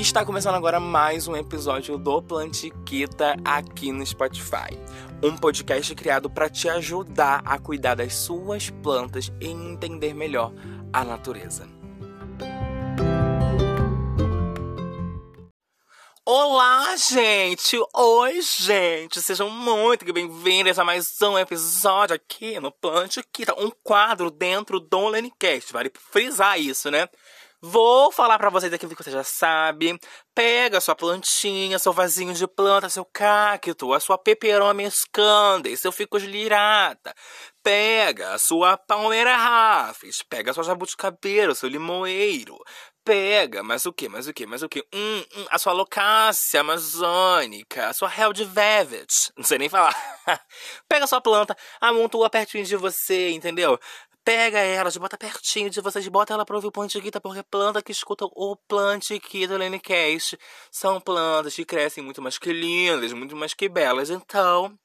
Está começando agora mais um episódio do Plantiquita aqui no Spotify. Um podcast criado para te ajudar a cuidar das suas plantas e entender melhor a natureza. Olá, gente! Oi, gente! Sejam muito bem-vindos a mais um episódio aqui no Plantiquita, um quadro dentro do Lenicast. Vale frisar isso, né? Vou falar para vocês aquilo que você já sabe. Pega sua plantinha, seu vasinho de planta, seu cacto, a sua peperomia scandens, seu ficus lirata. Pega a sua palmeira rafes, pega a sua jabuticabeira, seu limoeiro. Pega, mas o que, mas o que, mas o que? Hum, hum, a sua locácia amazônica, a sua hell de velvet, não sei nem falar. Pega a sua planta, amontoa pertinho de você, entendeu? Pega elas, bota pertinho de vocês, bota ela pra ouvir o Plantiquita, porque planta que escuta o Plantiquita Lenecast são plantas que crescem muito mais que lindas, muito mais que belas. Então,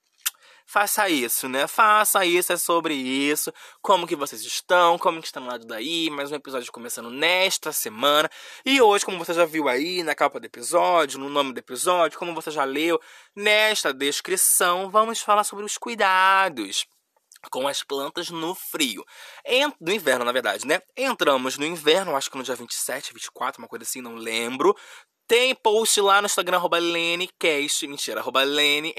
faça isso, né? Faça isso, é sobre isso. Como que vocês estão, como que estão no lado daí. Mais um episódio começando nesta semana. E hoje, como você já viu aí na capa do episódio, no nome do episódio, como você já leu nesta descrição, vamos falar sobre os cuidados com as plantas no frio. No inverno, na verdade, né? Entramos no inverno, acho que no dia 27, 24, uma coisa assim, não lembro. Tem post lá no Instagram, arroba LeneCast, mentira, arroba Lene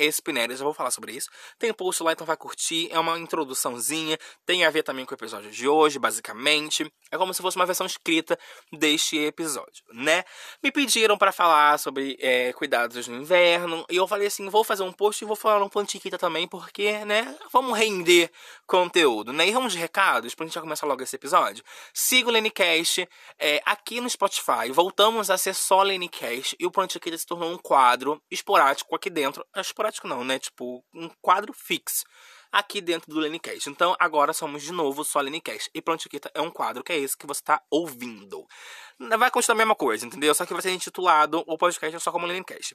já vou falar sobre isso. Tem post lá, então vai curtir, é uma introduçãozinha, tem a ver também com o episódio de hoje, basicamente. É como se fosse uma versão escrita deste episódio, né? Me pediram para falar sobre é, cuidados no inverno, e eu falei assim, vou fazer um post e vou falar um plantiquita também, porque, né, vamos render conteúdo, né? E vamos de recados, pra gente já começar logo esse episódio. Siga o LeneCast é, aqui no Spotify, voltamos a ser só LeneCast podcast e o Plantiquita se tornou um quadro esporádico aqui dentro. É esporádico não, né? Tipo, um quadro fixo aqui dentro do Lenicast. Então, agora somos de novo só Lenicast. E Plantiquita é um quadro que é esse que você está ouvindo. Vai continuar a mesma coisa, entendeu? Só que vai ser intitulado o podcast só como Lenicast.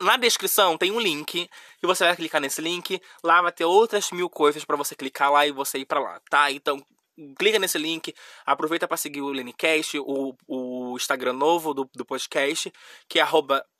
Na descrição tem um link e você vai clicar nesse link. Lá vai ter outras mil coisas para você clicar lá e você ir para lá, tá? Então clica nesse link, aproveita para seguir o Lenicast, o, o Instagram novo do, do podcast, que é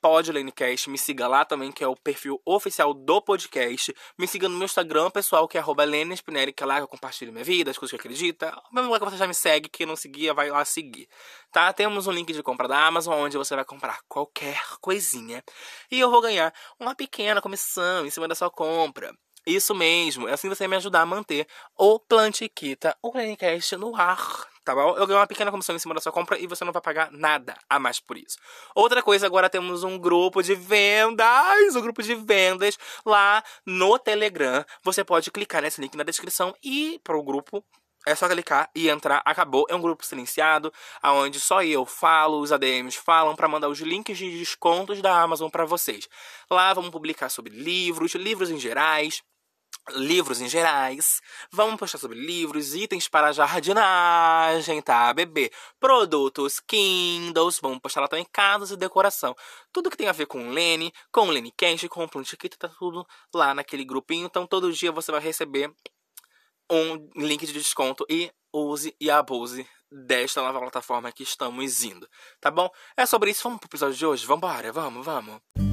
podlenicast, me siga lá também, que é o perfil oficial do podcast, me siga no meu Instagram pessoal, que é arroba Spinelli, que é lá que eu compartilho minha vida, as coisas que acredita, mesmo lugar que você já me segue, quem não seguia, vai lá seguir, tá? Temos um link de compra da Amazon, onde você vai comprar qualquer coisinha, e eu vou ganhar uma pequena comissão em cima da sua compra. Isso mesmo, assim você vai me ajudar a manter o Plantiquita, o Planicast no ar, tá bom? Eu ganho uma pequena comissão em cima da sua compra e você não vai pagar nada a mais por isso. Outra coisa, agora temos um grupo de vendas, um grupo de vendas lá no Telegram. Você pode clicar nesse link na descrição e ir para o grupo é só clicar e entrar, acabou. É um grupo silenciado, aonde só eu falo, os ADMs falam para mandar os links de descontos da Amazon para vocês. Lá vamos publicar sobre livros, livros em gerais, livros em gerais. Vamos postar sobre livros, itens para jardinagem, tá, bebê? Produtos, Kindles, vamos postar lá também casas e decoração. Tudo que tem a ver com Lene, com Lene Cash, com Plantiquita, tá tudo lá naquele grupinho. Então todo dia você vai receber um link de desconto e use e abuse desta nova plataforma que estamos indo, tá bom? É sobre isso, vamos pro episódio de hoje? Vambora, vamos, vamos.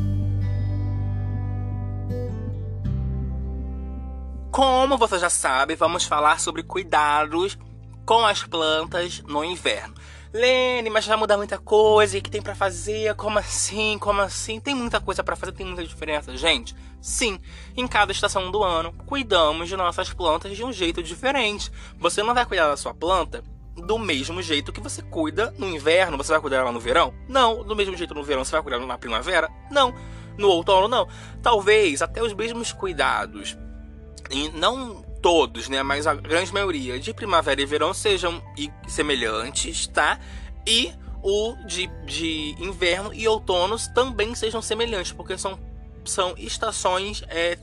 Como você já sabe, vamos falar sobre cuidados com as plantas no inverno. Lene, mas já muda muita coisa, e que tem para fazer? Como assim? Como assim? Tem muita coisa para fazer, tem muita diferença, gente. Sim, em cada estação do ano, cuidamos de nossas plantas de um jeito diferente. Você não vai cuidar da sua planta do mesmo jeito que você cuida no inverno, você vai cuidar ela no verão? Não. Do mesmo jeito no verão, você vai cuidar na primavera? Não. No outono, não. Talvez até os mesmos cuidados, não todos, né, mas a grande maioria de primavera e verão sejam semelhantes, tá? E o de, de inverno e outono também sejam semelhantes, porque são, são estações é,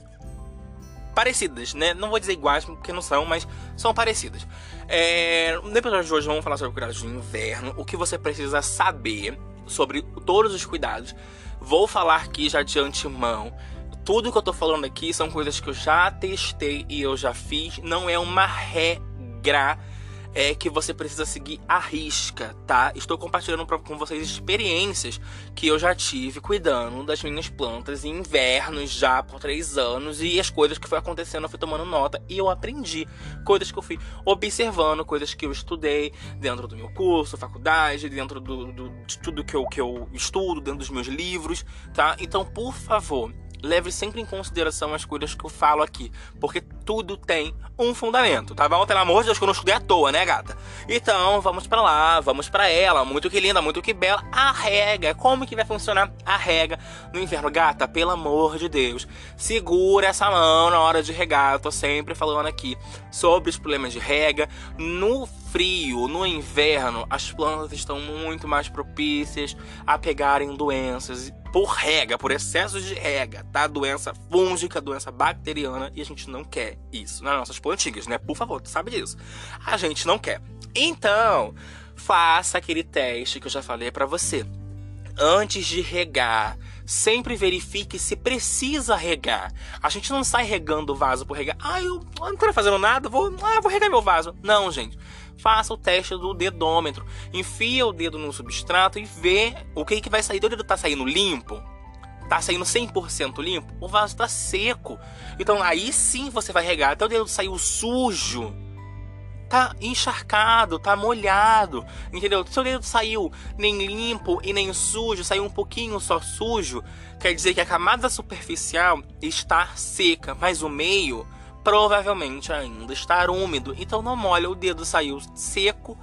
parecidas, né? Não vou dizer iguais, porque não são, mas são parecidas. É, no episódio de hoje vamos falar sobre cuidados de inverno, o que você precisa saber sobre todos os cuidados. Vou falar aqui já de antemão tudo que eu tô falando aqui são coisas que eu já testei e eu já fiz, não é uma regra é que você precisa seguir a risca, tá? Estou compartilhando com vocês experiências que eu já tive cuidando das minhas plantas em invernos já por três anos e as coisas que foi acontecendo eu fui tomando nota e eu aprendi coisas que eu fui observando, coisas que eu estudei dentro do meu curso, faculdade, dentro do, do de tudo que eu, que eu estudo, dentro dos meus livros, tá? Então, por favor, leve sempre em consideração as coisas que eu falo aqui, porque tudo tem um fundamento, tá bom? Pelo amor de Deus, que eu não estudei à toa, né, gata? Então, vamos para lá, vamos para ela, muito que linda, muito que bela, a rega. Como que vai funcionar a rega no inverno? Gata, pelo amor de Deus, segura essa mão na hora de regar. Eu tô sempre falando aqui sobre os problemas de rega. No frio, no inverno, as plantas estão muito mais propícias a pegarem doenças por rega, por excesso de rega, tá? Doença fúngica, doença bacteriana, e a gente não quer isso nas nossas plantinhas, né? Por favor, tu sabe disso. A gente não quer. Então, faça aquele teste que eu já falei para você. Antes de regar, sempre verifique se precisa regar. A gente não sai regando o vaso por regar. Ah, eu não tô fazendo nada, vou, ah, vou regar meu vaso. Não, gente faça o teste do dedômetro. Enfia o dedo no substrato e vê o que, que vai sair. O dedo tá saindo limpo? Tá saindo 100% limpo? O vaso tá seco. Então aí sim você vai regar. Até o dedo saiu sujo. Tá encharcado, tá molhado, entendeu? Se o dedo saiu nem limpo e nem sujo, saiu um pouquinho só sujo, quer dizer que a camada superficial está seca, mas o meio provavelmente ainda estar úmido, então não molha o dedo, saiu seco,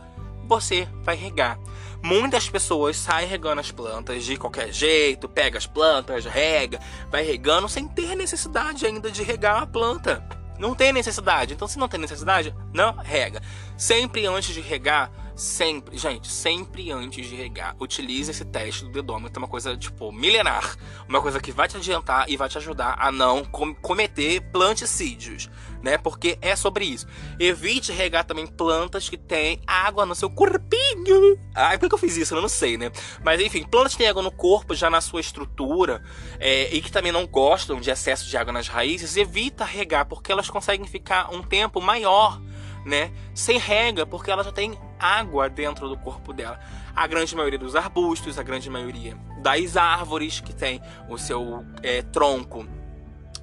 você vai regar. Muitas pessoas saem regando as plantas de qualquer jeito, pega as plantas, rega, vai regando sem ter necessidade ainda de regar a planta. Não tem necessidade. Então, se não tem necessidade, não rega. Sempre antes de regar, Sempre, gente, sempre antes de regar, utilize esse teste do dedômetro, é uma coisa, tipo, milenar. Uma coisa que vai te adiantar e vai te ajudar a não com cometer planticídios, né? Porque é sobre isso. Evite regar também plantas que têm água no seu corpinho. Ai, por que eu fiz isso? Eu não sei, né? Mas enfim, plantas que têm água no corpo, já na sua estrutura, é, e que também não gostam de excesso de água nas raízes, evita regar, porque elas conseguem ficar um tempo maior né? Sem rega, porque ela já tem água dentro do corpo dela. A grande maioria dos arbustos, a grande maioria das árvores que tem o seu é, tronco,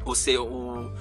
o seu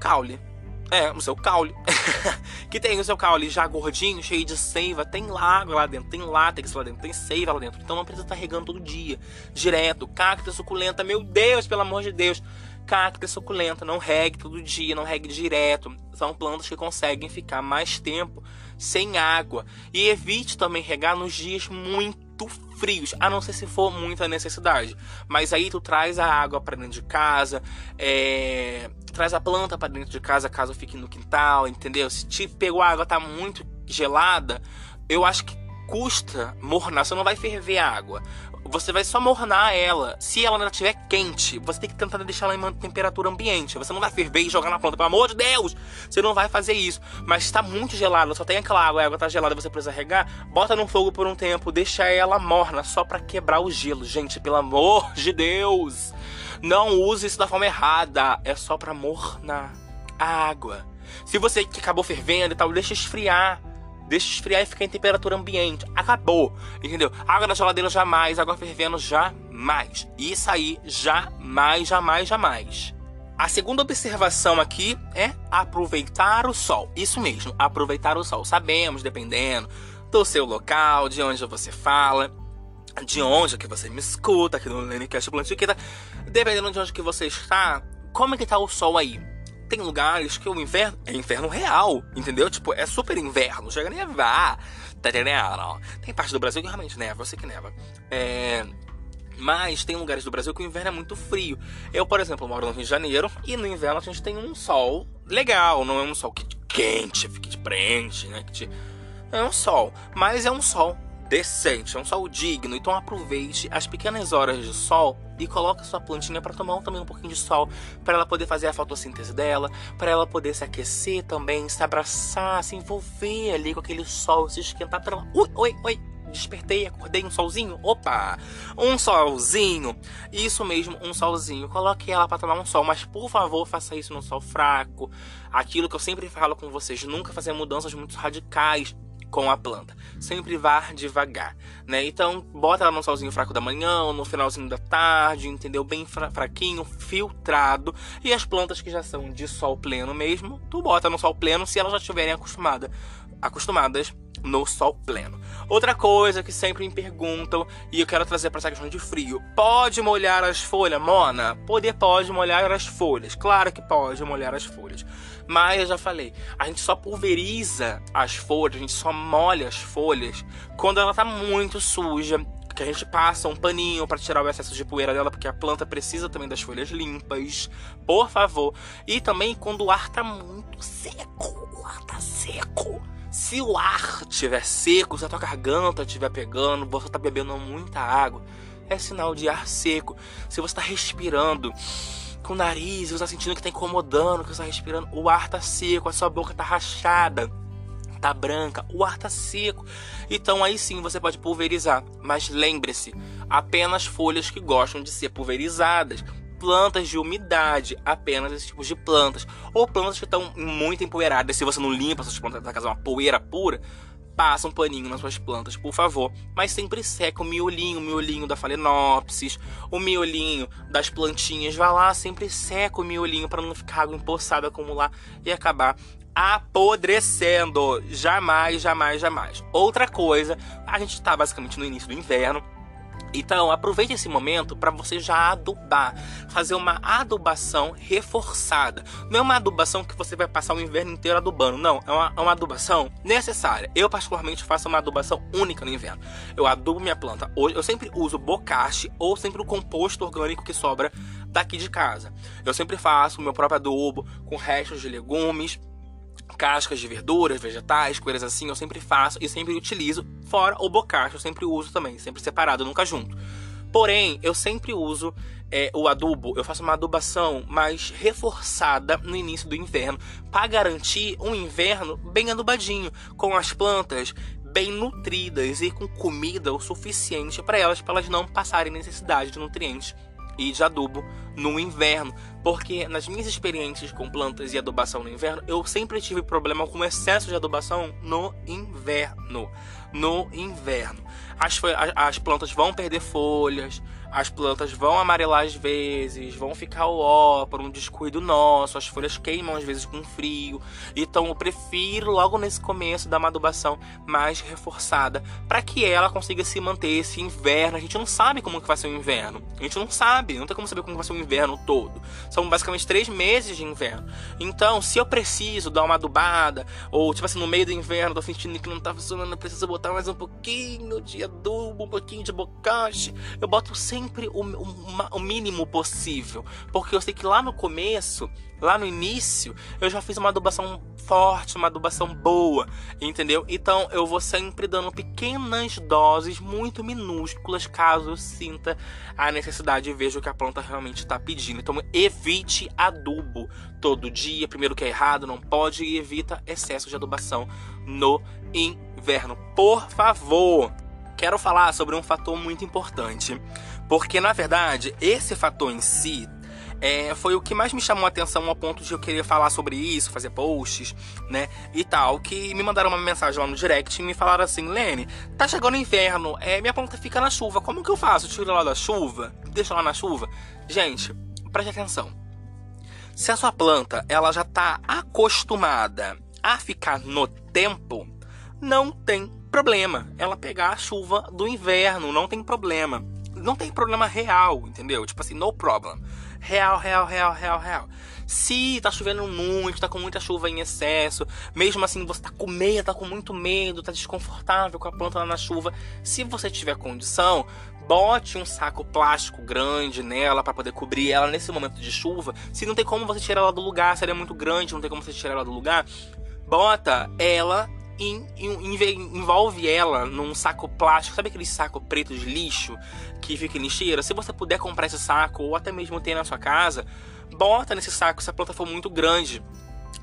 caule. É, o seu caule. que tem o seu caule já gordinho, cheio de seiva. Tem água lá dentro, tem látex lá dentro, tem seiva lá dentro. Então não precisa estar regando todo dia, direto. Cacta suculenta, meu Deus, pelo amor de Deus cacta suculenta, não regue todo dia, não regue direto. São plantas que conseguem ficar mais tempo sem água. E evite também regar nos dias muito frios, a não ser se for muita necessidade. Mas aí tu traz a água para dentro de casa, é... traz a planta para dentro de casa caso fique no quintal, entendeu? Se te pegou a água tá muito gelada, eu acho que custa mornar, você não vai ferver a água você vai só mornar ela. Se ela ainda estiver quente, você tem que tentar deixar ela em uma temperatura ambiente. Você não vai ferver e jogar na planta, pelo amor de Deus! Você não vai fazer isso. Mas está muito gelada, só tem aquela água, a água está gelada, você precisa regar, bota no fogo por um tempo, deixa ela morna, só para quebrar o gelo. Gente, pelo amor de Deus! Não use isso da forma errada. É só para mornar a água. Se você que acabou fervendo e tal, deixa esfriar. Deixa esfriar e ficar em temperatura ambiente. Acabou. Entendeu? Água na geladeira jamais, água fervendo jamais. Isso aí jamais, jamais, jamais. A segunda observação aqui é aproveitar o sol. Isso mesmo, aproveitar o sol. Sabemos, dependendo do seu local, de onde você fala, de onde que você me escuta aqui no Lenicast Plantiqueta, dependendo de onde que você está, como é que tá o sol aí? Tem lugares que o inverno é inverno real, entendeu? Tipo, é super inverno, chega a nevar, tá entendendo? Tem parte do Brasil que realmente neva, eu sei que neva. É... Mas tem lugares do Brasil que o inverno é muito frio. Eu, por exemplo, moro no Rio de Janeiro e no inverno a gente tem um sol legal, não é um sol que te quente, que te prende, né? Que te... É um sol, mas é um sol decente, é um sol digno. Então aproveite as pequenas horas de sol e coloque sua plantinha para tomar também um pouquinho de sol, para ela poder fazer a fotossíntese dela, para ela poder se aquecer também, se abraçar, se envolver ali com aquele sol, se esquentar para ela. Ui, oi, oi. Despertei, acordei um solzinho. Opa! Um solzinho. Isso mesmo, um solzinho. Coloque ela para tomar um sol, mas por favor, faça isso no sol fraco. Aquilo que eu sempre falo com vocês, nunca fazer mudanças muito radicais com a planta. Sempre vá devagar, né? Então, bota ela no solzinho fraco da manhã, no finalzinho da tarde, entendeu? Bem fra fraquinho, filtrado. E as plantas que já são de sol pleno mesmo, tu bota no sol pleno se elas já estiverem acostumadas, acostumadas no sol pleno. Outra coisa que sempre me perguntam e eu quero trazer para essa questão de frio: pode molhar as folhas, Mona? Poder pode molhar as folhas. Claro que pode molhar as folhas. Mas eu já falei, a gente só pulveriza as folhas, a gente só molha as folhas quando ela tá muito suja, que a gente passa um paninho para tirar o excesso de poeira dela, porque a planta precisa também das folhas limpas, por favor. E também quando o ar tá muito seco, o ar tá seco. Se o ar estiver seco, se a tua garganta estiver pegando, você tá bebendo muita água, é sinal de ar seco. Se você está respirando com o nariz, você tá sentindo que tá incomodando, que você tá respirando, o ar tá seco, a sua boca tá rachada, tá branca, o ar tá seco. Então aí sim você pode pulverizar, mas lembre-se, apenas folhas que gostam de ser pulverizadas. Plantas de umidade, apenas esses tipos de plantas. Ou plantas que estão muito empoeiradas. Se você não limpa essas plantas da casa, uma poeira pura, passa um paninho nas suas plantas, por favor. Mas sempre seca o miolinho, o miolinho da Phalaenopsis, o miolinho das plantinhas. Vá lá, sempre seca o miolinho para não ficar água empoçada, acumular e acabar apodrecendo. Jamais, jamais, jamais. Outra coisa, a gente está basicamente no início do inverno então, aproveite esse momento para você já adubar, fazer uma adubação reforçada. Não é uma adubação que você vai passar o inverno inteiro adubando, não. É uma, é uma adubação necessária. Eu, particularmente, faço uma adubação única no inverno. Eu adubo minha planta. Hoje, eu sempre uso bocache ou sempre o composto orgânico que sobra daqui de casa. Eu sempre faço o meu próprio adubo com restos de legumes cascas de verduras, vegetais, coisas assim, eu sempre faço e sempre utilizo, fora o bocacho, eu sempre uso também, sempre separado, nunca junto. Porém, eu sempre uso é, o adubo, eu faço uma adubação mais reforçada no início do inverno, para garantir um inverno bem adubadinho, com as plantas bem nutridas e com comida o suficiente para elas, para elas não passarem necessidade de nutrientes e de adubo no inverno, porque nas minhas experiências com plantas e adubação no inverno, eu sempre tive problema com excesso de adubação no inverno. No inverno, as, as plantas vão perder folhas, as plantas vão amarelar às vezes, vão ficar ó por um descuido nosso, as folhas queimam às vezes com frio. Então eu prefiro logo nesse começo dar uma adubação mais reforçada para que ela consiga se manter esse inverno. A gente não sabe como que vai ser o inverno. A gente não sabe, não tem como saber como vai ser o inverno todo. São basicamente três meses de inverno. Então, se eu preciso dar uma adubada, ou tipo assim, no meio do inverno, tô sentindo que não tá funcionando, preciso botar mais um pouquinho de adubo, um pouquinho de bocache, eu boto sem sempre o, o, o mínimo possível. Porque eu sei que lá no começo, lá no início, eu já fiz uma adubação forte, uma adubação boa, entendeu? Então eu vou sempre dando pequenas doses muito minúsculas caso eu sinta a necessidade e veja que a planta realmente está pedindo. Então evite adubo todo dia. Primeiro que é errado, não pode e evita excesso de adubação no inverno. Por favor quero falar sobre um fator muito importante. Porque, na verdade, esse fator em si é, foi o que mais me chamou a atenção ao ponto de eu querer falar sobre isso, fazer posts, né? E tal. Que me mandaram uma mensagem lá no direct e me falaram assim: Lene, tá chegando inverno, é, minha planta fica na chuva. Como que eu faço? Tiro ela da chuva? Deixa ela na chuva? Gente, preste atenção. Se a sua planta ela já tá acostumada a ficar no tempo, não tem problema ela pegar a chuva do inverno, não tem problema. Não tem problema real, entendeu? Tipo assim, no problem. Real, real, real, real, real. Se tá chovendo muito, tá com muita chuva em excesso, mesmo assim você tá com medo, tá com muito medo, tá desconfortável com a planta lá na chuva, se você tiver condição, bote um saco plástico grande nela para poder cobrir ela nesse momento de chuva. Se não tem como você tirar ela do lugar, se ela é muito grande, não tem como você tirar ela do lugar, bota ela envolve ela num saco plástico, sabe aquele saco preto de lixo que fica em lixeira? Se você puder comprar esse saco ou até mesmo ter na sua casa, bota nesse saco se a planta for muito grande.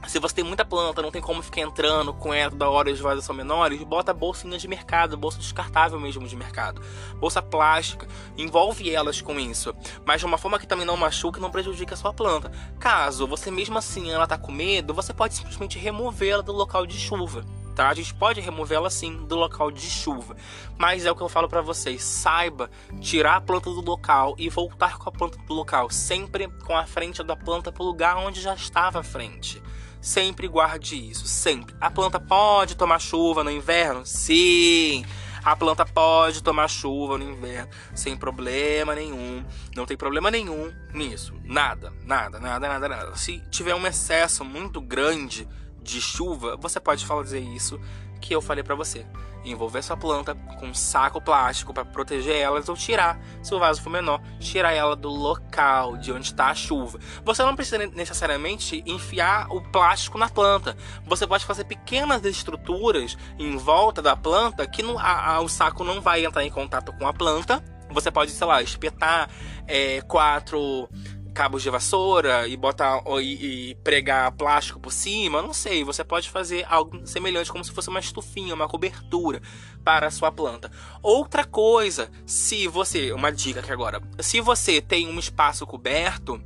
Se você tem muita planta, não tem como ficar entrando com ela da hora de vasos são menores, bota bolsinhas de mercado, bolsa descartável mesmo de mercado, bolsa plástica, envolve elas com isso, mas de uma forma que também não machuque e não prejudique a sua planta. Caso você mesmo assim ela tá com medo, você pode simplesmente removê-la do local de chuva tá? A gente pode removê-la sim do local de chuva, mas é o que eu falo para vocês, saiba tirar a planta do local e voltar com a planta do local, sempre com a frente da planta para o lugar onde já estava a frente. Sempre guarde isso, sempre. A planta pode tomar chuva no inverno? Sim. A planta pode tomar chuva no inverno sem problema nenhum. Não tem problema nenhum nisso. Nada, nada, nada, nada, nada. Se tiver um excesso muito grande de chuva, você pode fazer isso que eu falei para você. Envolver sua planta com um saco plástico para proteger elas ou tirar, se o vaso for menor, tirar ela do local de onde está a chuva. Você não precisa necessariamente enfiar o plástico na planta. Você pode fazer pequenas estruturas em volta da planta que a, a, o saco não vai entrar em contato com a planta. Você pode, sei lá, espetar é, quatro cabos de vassoura e botar e, e, pregar plástico por cima, não sei. Você pode fazer algo semelhante, como se fosse uma estufinha, uma cobertura para a sua planta. Outra coisa, se você, uma dica aqui agora, se você tem um espaço coberto,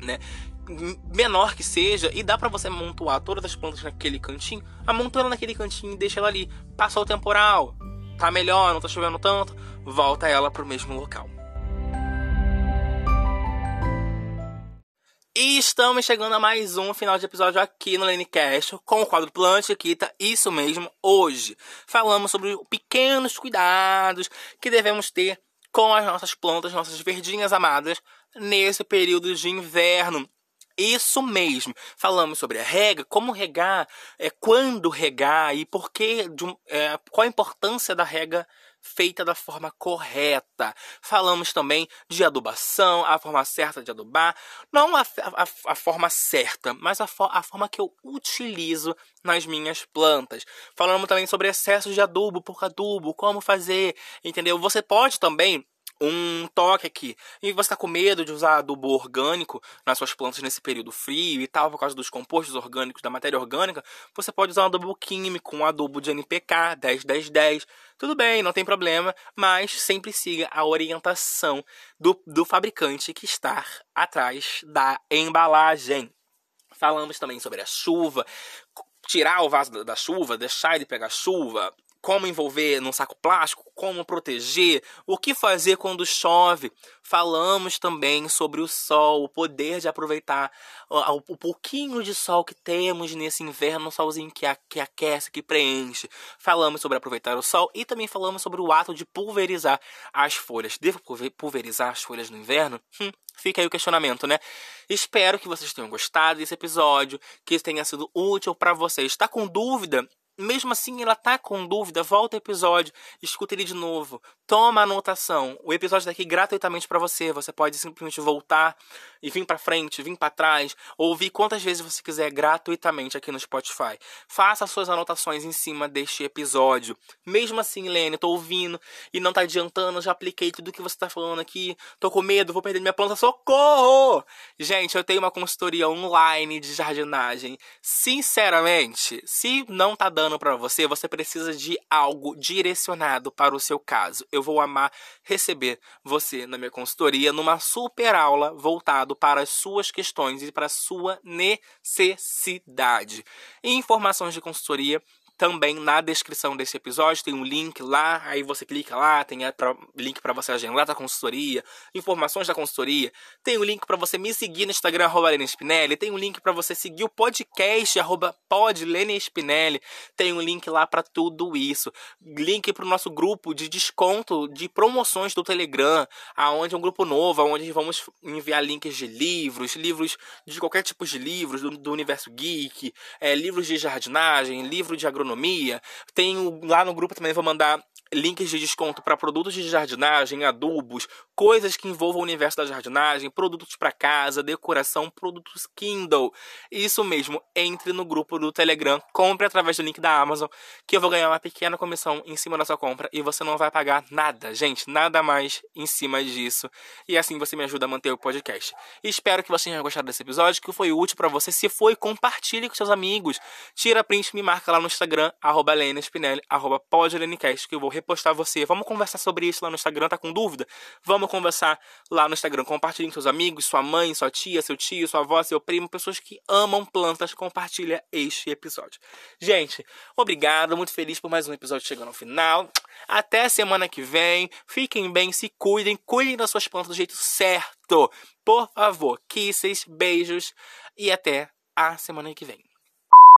né? menor que seja e dá para você amontoar todas as plantas naquele cantinho, amontoa naquele cantinho e deixa ela ali. Passou o temporal, tá melhor, não tá chovendo tanto, volta ela pro mesmo local. E estamos chegando a mais um final de episódio aqui no Lenecast com o quadro Planta Chiquita, isso mesmo, hoje. Falamos sobre pequenos cuidados que devemos ter com as nossas plantas, nossas verdinhas amadas, nesse período de inverno. Isso mesmo. Falamos sobre a rega, como regar, é, quando regar e por que, é, qual a importância da rega feita da forma correta. Falamos também de adubação, a forma certa de adubar, não a, a, a forma certa, mas a, a forma que eu utilizo nas minhas plantas. Falamos também sobre excesso de adubo por adubo, como fazer, entendeu? Você pode também um toque aqui. E você está com medo de usar adubo orgânico nas suas plantas nesse período frio e tal, por causa dos compostos orgânicos, da matéria orgânica, você pode usar um adubo químico, um adubo de NPK 10-10-10. Tudo bem, não tem problema, mas sempre siga a orientação do, do fabricante que está atrás da embalagem. Falamos também sobre a chuva, tirar o vaso da chuva, deixar ele pegar chuva, como envolver num saco plástico, como proteger, o que fazer quando chove. Falamos também sobre o sol, o poder de aproveitar o, pouquinho de sol que temos nesse inverno, um solzinho que, que aquece, que preenche. Falamos sobre aproveitar o sol e também falamos sobre o ato de pulverizar as folhas. Devo pulverizar as folhas no inverno? Hum, Fica aí o questionamento, né? Espero que vocês tenham gostado desse episódio, que tenha sido útil para vocês. Está com dúvida? Mesmo assim ela tá com dúvida, volta o episódio, escuta ele de novo, toma a anotação. O episódio daqui gratuitamente para você. Você pode simplesmente voltar e vir para frente, vir para trás, ouvir quantas vezes você quiser gratuitamente aqui no Spotify. Faça suas anotações em cima deste episódio. Mesmo assim, Lene, tô ouvindo e não tá adiantando, já apliquei tudo que você tá falando aqui. Tô com medo, vou perder minha planta, socorro! Gente, eu tenho uma consultoria online de jardinagem. Sinceramente, se não tá dando para você, você precisa de algo direcionado para o seu caso. Eu vou amar receber você na minha consultoria numa super aula voltado para as suas questões e para a sua necessidade. Informações de consultoria também na descrição desse episódio tem um link lá, aí você clica lá, tem link para você agendar a consultoria, informações da consultoria, tem um link para você me seguir no Instagram, arroba Spinelli, tem um link para você seguir o podcast, arroba Spinelli, tem um link lá para tudo isso, link para o nosso grupo de desconto de promoções do Telegram, aonde é um grupo novo, onde vamos enviar links de livros, livros de qualquer tipo de livros, do, do universo geek, é, livros de jardinagem, livro de agronomia. Tenho lá no grupo também vou mandar links de desconto para produtos de jardinagem, adubos, coisas que envolvam o universo da jardinagem, produtos para casa, decoração, produtos Kindle. Isso mesmo, entre no grupo do Telegram, compre através do link da Amazon, que eu vou ganhar uma pequena comissão em cima da sua compra e você não vai pagar nada, gente, nada mais em cima disso. E assim você me ajuda a manter o podcast. Espero que você tenha gostado desse episódio, que foi útil para você. Se foi, compartilhe com seus amigos. Tira print, me marca lá no Instagram, arroba Spinelli, arroba que eu vou repostar você. Vamos conversar sobre isso lá no Instagram, tá com dúvida? Vamos conversar lá no Instagram. Compartilhe com seus amigos, sua mãe, sua tia, seu tio, sua avó, seu primo, pessoas que amam plantas. Compartilha este episódio. Gente, obrigado, muito feliz por mais um episódio chegando ao final. Até semana que vem. Fiquem bem, se cuidem, cuidem das suas plantas do jeito certo. Por favor, kisses, beijos e até a semana que vem.